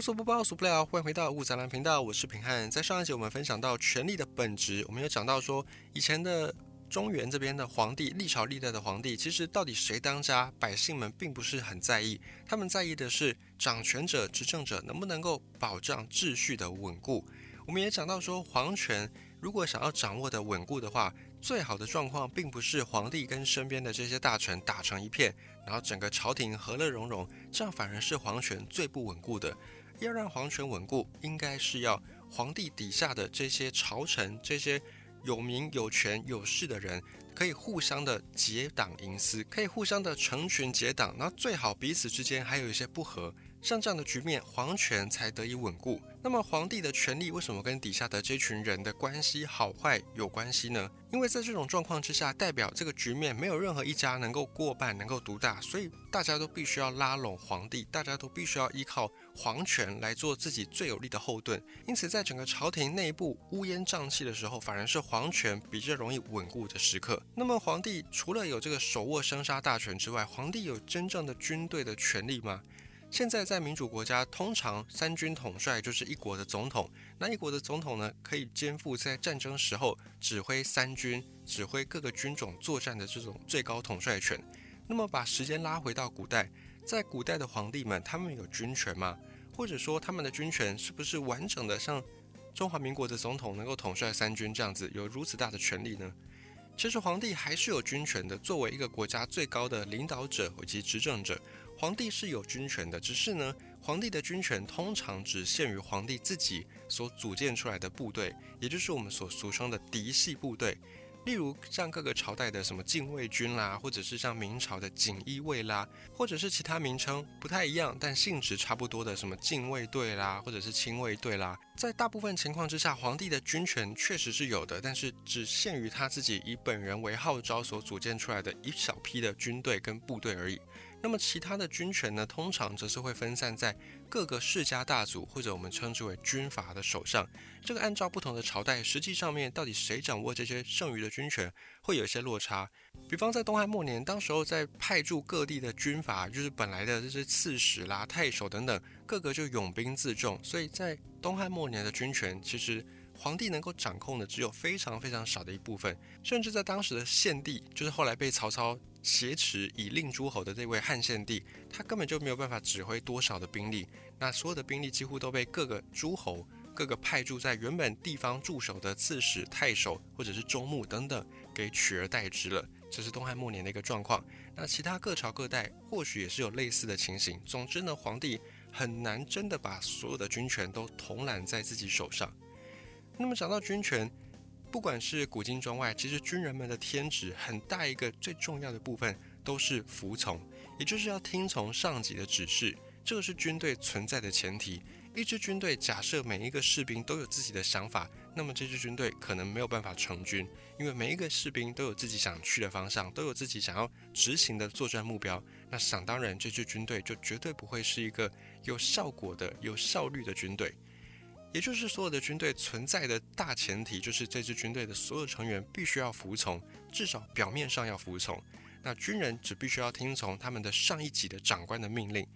无所不包，所不了。欢迎回到物杂兰频道，我是平汉。在上一集我们分享到权力的本质，我们有讲到说，以前的中原这边的皇帝，历朝历代的皇帝，其实到底谁当家，百姓们并不是很在意，他们在意的是掌权者、执政者能不能够保障秩序的稳固。我们也讲到说，皇权如果想要掌握的稳固的话，最好的状况并不是皇帝跟身边的这些大臣打成一片，然后整个朝廷和乐融融，这样反而是皇权最不稳固的。要让皇权稳固，应该是要皇帝底下的这些朝臣、这些有名有权有势的人，可以互相的结党营私，可以互相的成群结党，那最好彼此之间还有一些不和。像这样的局面，皇权才得以稳固。那么，皇帝的权力为什么跟底下的这群人的关系好坏有关系呢？因为在这种状况之下，代表这个局面没有任何一家能够过半、能够独大，所以大家都必须要拉拢皇帝，大家都必须要依靠皇权来做自己最有力的后盾。因此，在整个朝廷内部乌烟瘴气的时候，反而是皇权比较容易稳固的时刻。那么，皇帝除了有这个手握生杀大权之外，皇帝有真正的军队的权利吗？现在在民主国家，通常三军统帅就是一国的总统。那一国的总统呢，可以肩负在战争时候指挥三军、指挥各个军种作战的这种最高统帅权。那么把时间拉回到古代，在古代的皇帝们，他们有军权吗？或者说他们的军权是不是完整的像中华民国的总统能够统帅三军这样子，有如此大的权力呢？其实皇帝还是有军权的，作为一个国家最高的领导者以及执政者。皇帝是有军权的，只是呢，皇帝的军权通常只限于皇帝自己所组建出来的部队，也就是我们所俗称的嫡系部队。例如像各个朝代的什么禁卫军啦，或者是像明朝的锦衣卫啦，或者是其他名称不太一样但性质差不多的什么禁卫队啦，或者是亲卫队啦，在大部分情况之下，皇帝的军权确实是有的，但是只限于他自己以本人为号召所组建出来的一小批的军队跟部队而已。那么其他的军权呢，通常则是会分散在各个世家大族或者我们称之为军阀的手上。这个按照不同的朝代，实际上面到底谁掌握这些剩余的军权，会有一些落差。比方在东汉末年，当时候在派驻各地的军阀，就是本来的这些刺史啦、太守等等，各个就拥兵自重。所以在东汉末年的军权，其实皇帝能够掌控的只有非常非常少的一部分，甚至在当时的献帝，就是后来被曹操。挟持以令诸侯的这位汉献帝，他根本就没有办法指挥多少的兵力，那所有的兵力几乎都被各个诸侯、各个派驻在原本地方驻守的刺史、太守或者是中牧等等给取而代之了。这是东汉末年的一个状况。那其他各朝各代或许也是有类似的情形。总之呢，皇帝很难真的把所有的军权都统揽在自己手上。那么讲到军权。不管是古今中外，其实军人们的天职很大一个最重要的部分都是服从，也就是要听从上级的指示。这个是军队存在的前提。一支军队假设每一个士兵都有自己的想法，那么这支军队可能没有办法成军，因为每一个士兵都有自己想去的方向，都有自己想要执行的作战目标。那想当然，这支军队就绝对不会是一个有效果的、有效率的军队。也就是所有的军队存在的大前提，就是这支军队的所有成员必须要服从，至少表面上要服从。那军人只必须要听从他们的上一级的长官的命令。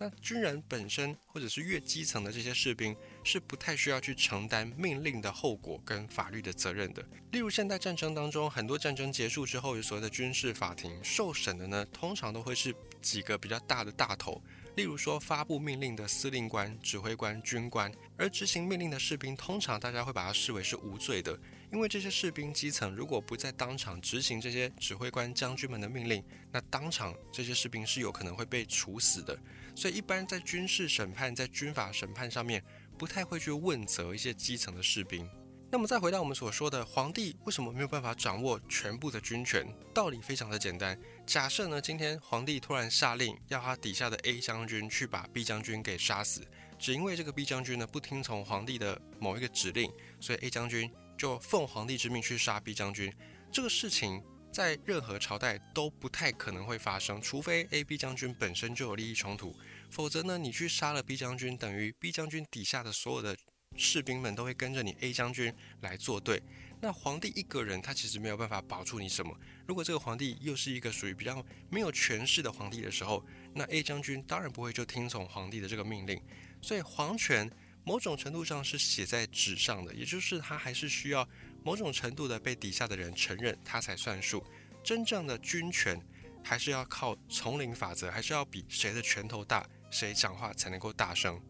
那军人本身或者是越基层的这些士兵，是不太需要去承担命令的后果跟法律的责任的。例如现代战争当中，很多战争结束之后，有所谓的军事法庭受审的呢，通常都会是几个比较大的大头。例如说，发布命令的司令官、指挥官、军官，而执行命令的士兵，通常大家会把它视为是无罪的，因为这些士兵基层如果不在当场执行这些指挥官、将军们的命令，那当场这些士兵是有可能会被处死的。所以，一般在军事审判、在军法审判上面，不太会去问责一些基层的士兵。那么再回到我们所说的皇帝为什么没有办法掌握全部的军权？道理非常的简单。假设呢，今天皇帝突然下令要他底下的 A 将军去把 B 将军给杀死，只因为这个 B 将军呢不听从皇帝的某一个指令，所以 A 将军就奉皇帝之命去杀 B 将军。这个事情在任何朝代都不太可能会发生，除非 A、B 将军本身就有利益冲突，否则呢，你去杀了 B 将军，等于 B 将军底下的所有的。士兵们都会跟着你 A 将军来作对。那皇帝一个人他其实没有办法保住你什么。如果这个皇帝又是一个属于比较没有权势的皇帝的时候，那 A 将军当然不会就听从皇帝的这个命令。所以皇权某种程度上是写在纸上的，也就是他还是需要某种程度的被底下的人承认，他才算数。真正的军权还是要靠丛林法则，还是要比谁的拳头大，谁讲话才能够大声。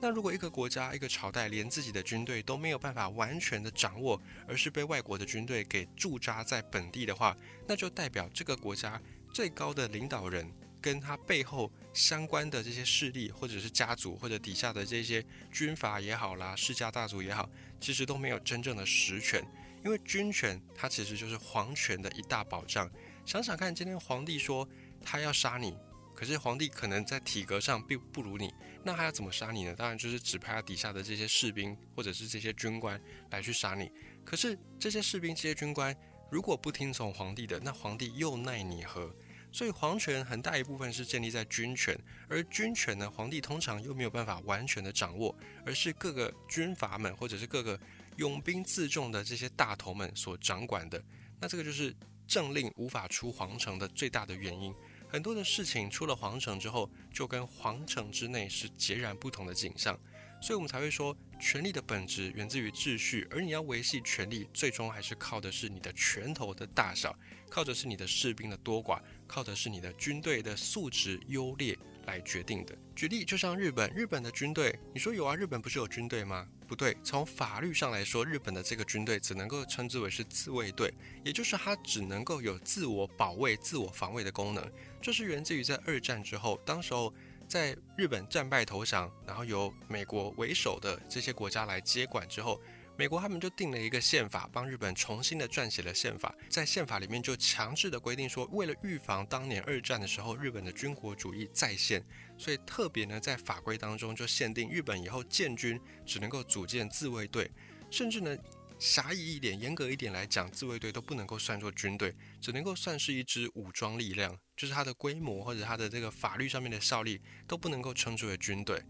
那如果一个国家、一个朝代连自己的军队都没有办法完全的掌握，而是被外国的军队给驻扎在本地的话，那就代表这个国家最高的领导人跟他背后相关的这些势力，或者是家族，或者底下的这些军阀也好啦，世家大族也好，其实都没有真正的实权。因为军权它其实就是皇权的一大保障。想想看，今天皇帝说他要杀你。可是皇帝可能在体格上并不如你，那他要怎么杀你呢？当然就是指派他底下的这些士兵或者是这些军官来去杀你。可是这些士兵、这些军官如果不听从皇帝的，那皇帝又奈你何？所以皇权很大一部分是建立在军权，而军权呢，皇帝通常又没有办法完全的掌握，而是各个军阀们或者是各个拥兵自重的这些大头们所掌管的。那这个就是政令无法出皇城的最大的原因。很多的事情出了皇城之后，就跟皇城之内是截然不同的景象，所以我们才会说，权力的本质源自于秩序，而你要维系权力，最终还是靠的是你的拳头的大小，靠的是你的士兵的多寡，靠的是你的军队的素质优劣来决定的。举例，就像日本，日本的军队，你说有啊，日本不是有军队吗？不对，从法律上来说，日本的这个军队只能够称之为是自卫队，也就是它只能够有自我保卫、自我防卫的功能。这是源自于在二战之后，当时候在日本战败投降，然后由美国为首的这些国家来接管之后。美国他们就定了一个宪法，帮日本重新的撰写了宪法，在宪法里面就强制的规定说，为了预防当年二战的时候日本的军国主义再现，所以特别呢在法规当中就限定日本以后建军只能够组建自卫队，甚至呢狭义一点、严格一点来讲，自卫队都不能够算作军队，只能够算是一支武装力量，就是它的规模或者它的这个法律上面的效力都不能够称之为军队。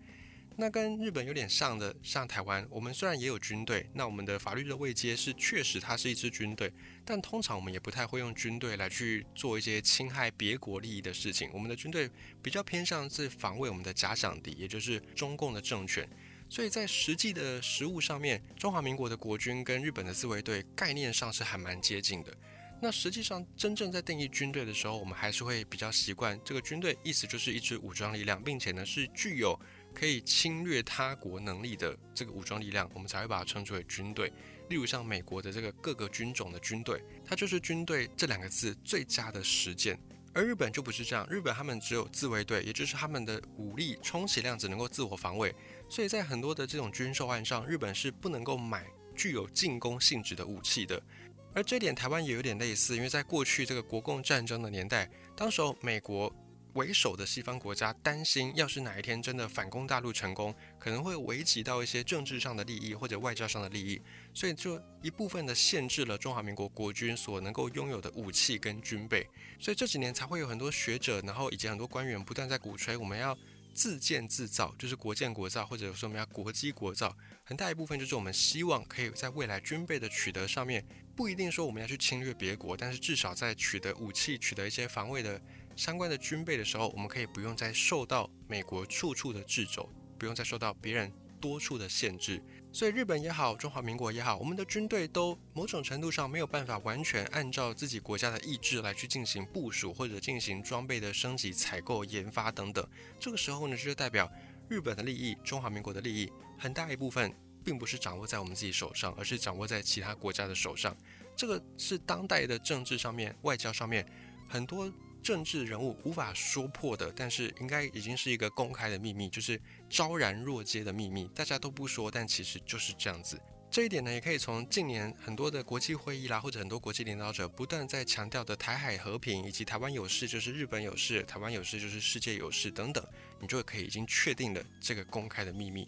那跟日本有点像的，像台湾，我们虽然也有军队，那我们的法律的位阶是确实它是一支军队，但通常我们也不太会用军队来去做一些侵害别国利益的事情。我们的军队比较偏向是防卫我们的假想敌，也就是中共的政权。所以在实际的实物上面，中华民国的国军跟日本的自卫队概念上是还蛮接近的。那实际上真正在定义军队的时候，我们还是会比较习惯这个军队意思就是一支武装力量，并且呢是具有。可以侵略他国能力的这个武装力量，我们才会把它称之为军队。例如像美国的这个各个军种的军队，它就是军队这两个字最佳的实践。而日本就不是这样，日本他们只有自卫队，也就是他们的武力充其量只能够自我防卫。所以在很多的这种军售案上，日本是不能够买具有进攻性质的武器的。而这点台湾也有点类似，因为在过去这个国共战争的年代，当时候美国。为首的西方国家担心，要是哪一天真的反攻大陆成功，可能会危及到一些政治上的利益或者外交上的利益，所以就一部分的限制了中华民国国军所能够拥有的武器跟军备。所以这几年才会有很多学者，然后以及很多官员不断在鼓吹，我们要自建自造，就是国建国造，或者说我们要国机国造。很大一部分就是我们希望可以在未来军备的取得上面，不一定说我们要去侵略别国，但是至少在取得武器、取得一些防卫的。相关的军备的时候，我们可以不用再受到美国处处的掣肘，不用再受到别人多处的限制。所以日本也好，中华民国也好，我们的军队都某种程度上没有办法完全按照自己国家的意志来去进行部署或者进行装备的升级、采购、研发等等。这个时候呢，就代表日本的利益、中华民国的利益很大一部分并不是掌握在我们自己手上，而是掌握在其他国家的手上。这个是当代的政治上面、外交上面很多。政治人物无法说破的，但是应该已经是一个公开的秘密，就是昭然若揭的秘密，大家都不说，但其实就是这样子。这一点呢，也可以从近年很多的国际会议啦，或者很多国际领导者不断在强调的台海和平，以及台湾有事就是日本有事，台湾有事就是世界有事等等，你就可以已经确定了这个公开的秘密。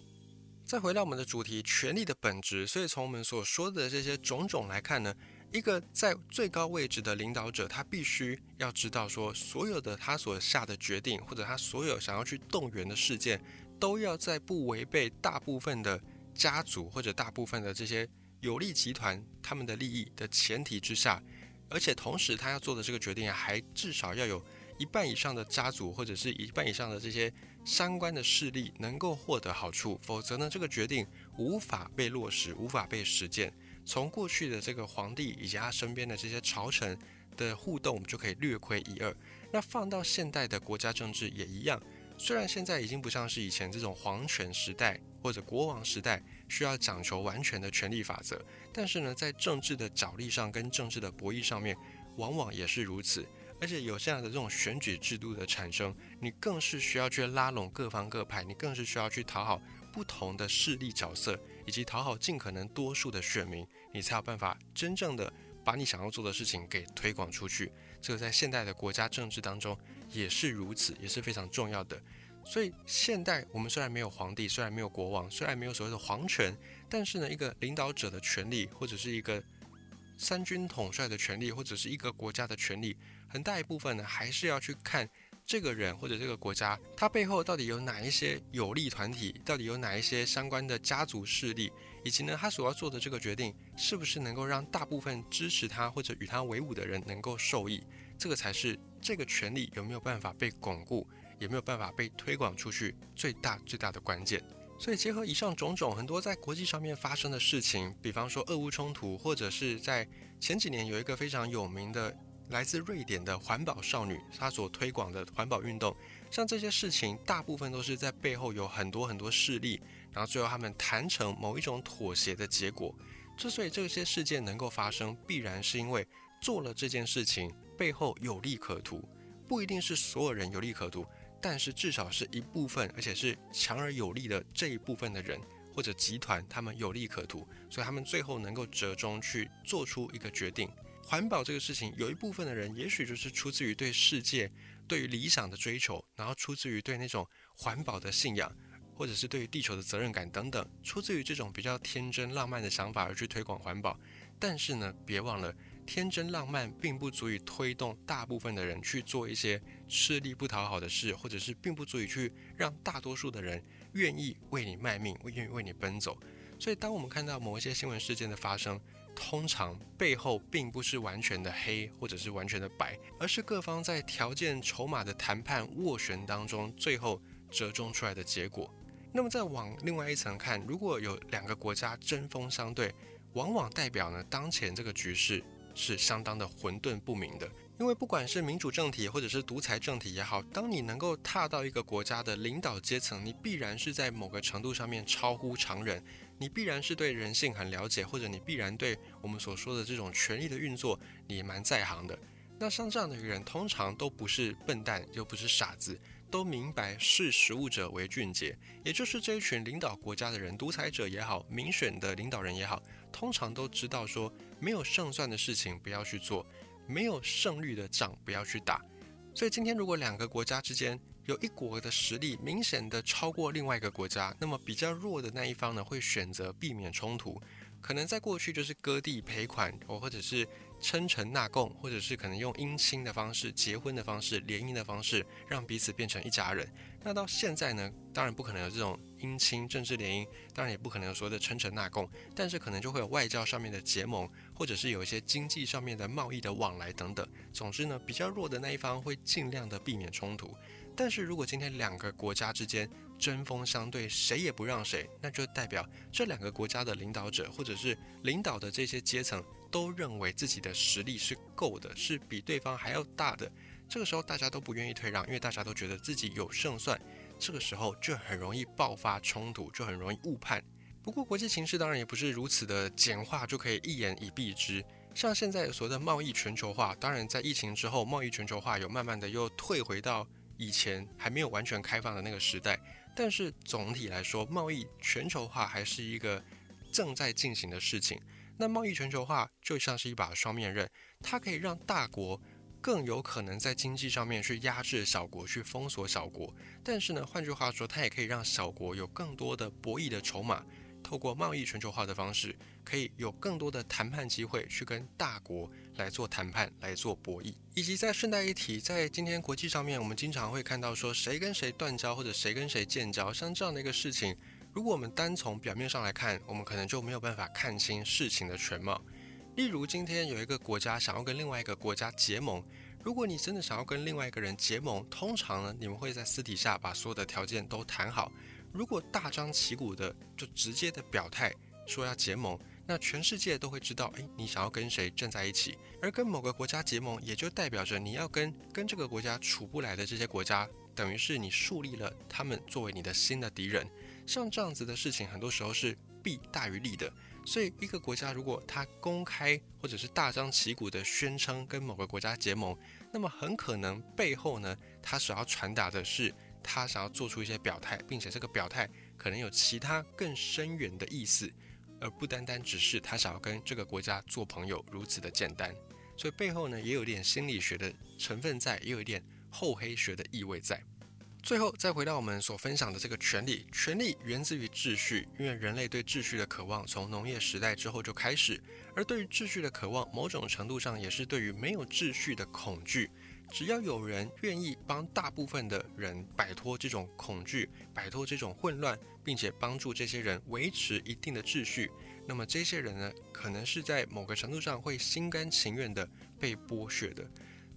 再回到我们的主题，权力的本质。所以从我们所说的这些种种来看呢。一个在最高位置的领导者，他必须要知道说，所有的他所下的决定，或者他所有想要去动员的事件，都要在不违背大部分的家族或者大部分的这些有利集团他们的利益的前提之下，而且同时他要做的这个决定还至少要有一半以上的家族或者是一半以上的这些相关的势力能够获得好处，否则呢，这个决定无法被落实，无法被实践。从过去的这个皇帝以及他身边的这些朝臣的互动，我们就可以略窥一二。那放到现代的国家政治也一样，虽然现在已经不像是以前这种皇权时代或者国王时代需要讲求完全的权力法则，但是呢，在政治的角力上跟政治的博弈上面，往往也是如此。而且有这样的这种选举制度的产生，你更是需要去拉拢各方各派，你更是需要去讨好不同的势力角色，以及讨好尽可能多数的选民，你才有办法真正的把你想要做的事情给推广出去。这个在现代的国家政治当中也是如此，也是非常重要的。所以现代我们虽然没有皇帝，虽然没有国王，虽然没有所谓的皇权，但是呢，一个领导者的权利，或者是一个三军统帅的权利，或者是一个国家的权利。很大一部分呢，还是要去看这个人或者这个国家，他背后到底有哪一些有利团体，到底有哪一些相关的家族势力，以及呢，他所要做的这个决定，是不是能够让大部分支持他或者与他为伍的人能够受益，这个才是这个权利有没有办法被巩固，有没有办法被推广出去最大最大的关键。所以结合以上种种，很多在国际上面发生的事情，比方说俄乌冲突，或者是在前几年有一个非常有名的。来自瑞典的环保少女，她所推广的环保运动，像这些事情，大部分都是在背后有很多很多势力，然后最后他们谈成某一种妥协的结果。之所以这些事件能够发生，必然是因为做了这件事情背后有利可图，不一定是所有人有利可图，但是至少是一部分，而且是强而有力的这一部分的人或者集团，他们有利可图，所以他们最后能够折中去做出一个决定。环保这个事情，有一部分的人，也许就是出自于对世界、对于理想的追求，然后出自于对那种环保的信仰，或者是对于地球的责任感等等，出自于这种比较天真浪漫的想法而去推广环保。但是呢，别忘了，天真浪漫并不足以推动大部分的人去做一些吃力不讨好的事，或者是并不足以去让大多数的人愿意为你卖命，愿意为你奔走。所以，当我们看到某一些新闻事件的发生，通常背后并不是完全的黑，或者是完全的白，而是各方在条件筹码的谈判斡旋当中，最后折中出来的结果。那么再往另外一层看，如果有两个国家针锋相对，往往代表呢，当前这个局势是相当的混沌不明的。因为不管是民主政体或者是独裁政体也好，当你能够踏到一个国家的领导阶层，你必然是在某个程度上面超乎常人。你必然是对人性很了解，或者你必然对我们所说的这种权力的运作，你蛮在行的。那像这样的一个人，通常都不是笨蛋，又不是傻子，都明白视时务者为俊杰。也就是这一群领导国家的人，独裁者也好，民选的领导人也好，通常都知道说，没有胜算的事情不要去做，没有胜率的仗不要去打。所以今天如果两个国家之间，有一国的实力明显的超过另外一个国家，那么比较弱的那一方呢，会选择避免冲突，可能在过去就是割地赔款，哦或者是称臣纳贡，或者是可能用姻亲的方式、结婚的方式、联姻的方式，让彼此变成一家人。那到现在呢，当然不可能有这种姻亲、政治联姻，当然也不可能有所谓的称臣纳贡，但是可能就会有外交上面的结盟，或者是有一些经济上面的贸易的往来等等。总之呢，比较弱的那一方会尽量的避免冲突。但是如果今天两个国家之间针锋相对，谁也不让谁，那就代表这两个国家的领导者或者是领导的这些阶层都认为自己的实力是够的，是比对方还要大的。这个时候大家都不愿意退让，因为大家都觉得自己有胜算。这个时候就很容易爆发冲突，就很容易误判。不过国际形势当然也不是如此的简化就可以一言以蔽之。像现在所谓的贸易全球化，当然在疫情之后，贸易全球化有慢慢的又退回到。以前还没有完全开放的那个时代，但是总体来说，贸易全球化还是一个正在进行的事情。那贸易全球化就像是一把双面刃，它可以让大国更有可能在经济上面去压制小国，去封锁小国。但是呢，换句话说，它也可以让小国有更多的博弈的筹码。透过贸易全球化的方式，可以有更多的谈判机会去跟大国来做谈判、来做博弈。以及在顺带一提，在今天国际上面，我们经常会看到说谁跟谁断交或者谁跟谁建交，像这样的一个事情，如果我们单从表面上来看，我们可能就没有办法看清事情的全貌。例如，今天有一个国家想要跟另外一个国家结盟，如果你真的想要跟另外一个人结盟，通常呢，你们会在私底下把所有的条件都谈好。如果大张旗鼓的就直接的表态说要结盟，那全世界都会知道，诶，你想要跟谁站在一起。而跟某个国家结盟，也就代表着你要跟跟这个国家处不来的这些国家，等于是你树立了他们作为你的新的敌人。像这样子的事情，很多时候是弊大于利的。所以，一个国家如果他公开或者是大张旗鼓的宣称跟某个国家结盟，那么很可能背后呢，他所要传达的是他想要做出一些表态，并且这个表态可能有其他更深远的意思，而不单单只是他想要跟这个国家做朋友如此的简单。所以背后呢，也有点心理学的成分在，也有一点厚黑学的意味在。最后再回到我们所分享的这个权利，权利源自于秩序，因为人类对秩序的渴望从农业时代之后就开始，而对于秩序的渴望，某种程度上也是对于没有秩序的恐惧。只要有人愿意帮大部分的人摆脱这种恐惧，摆脱这种混乱，并且帮助这些人维持一定的秩序，那么这些人呢，可能是在某个程度上会心甘情愿的被剥削的。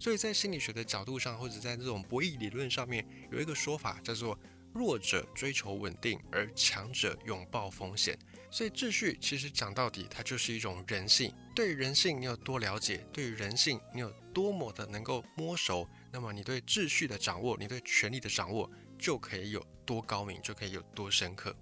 所以在心理学的角度上，或者在这种博弈理论上面，有一个说法叫做“弱者追求稳定，而强者拥抱风险”。所以秩序其实讲到底，它就是一种人性。对于人性你有多了解，对于人性你有多么的能够摸熟，那么你对秩序的掌握，你对权力的掌握，就可以有多高明，就可以有多深刻。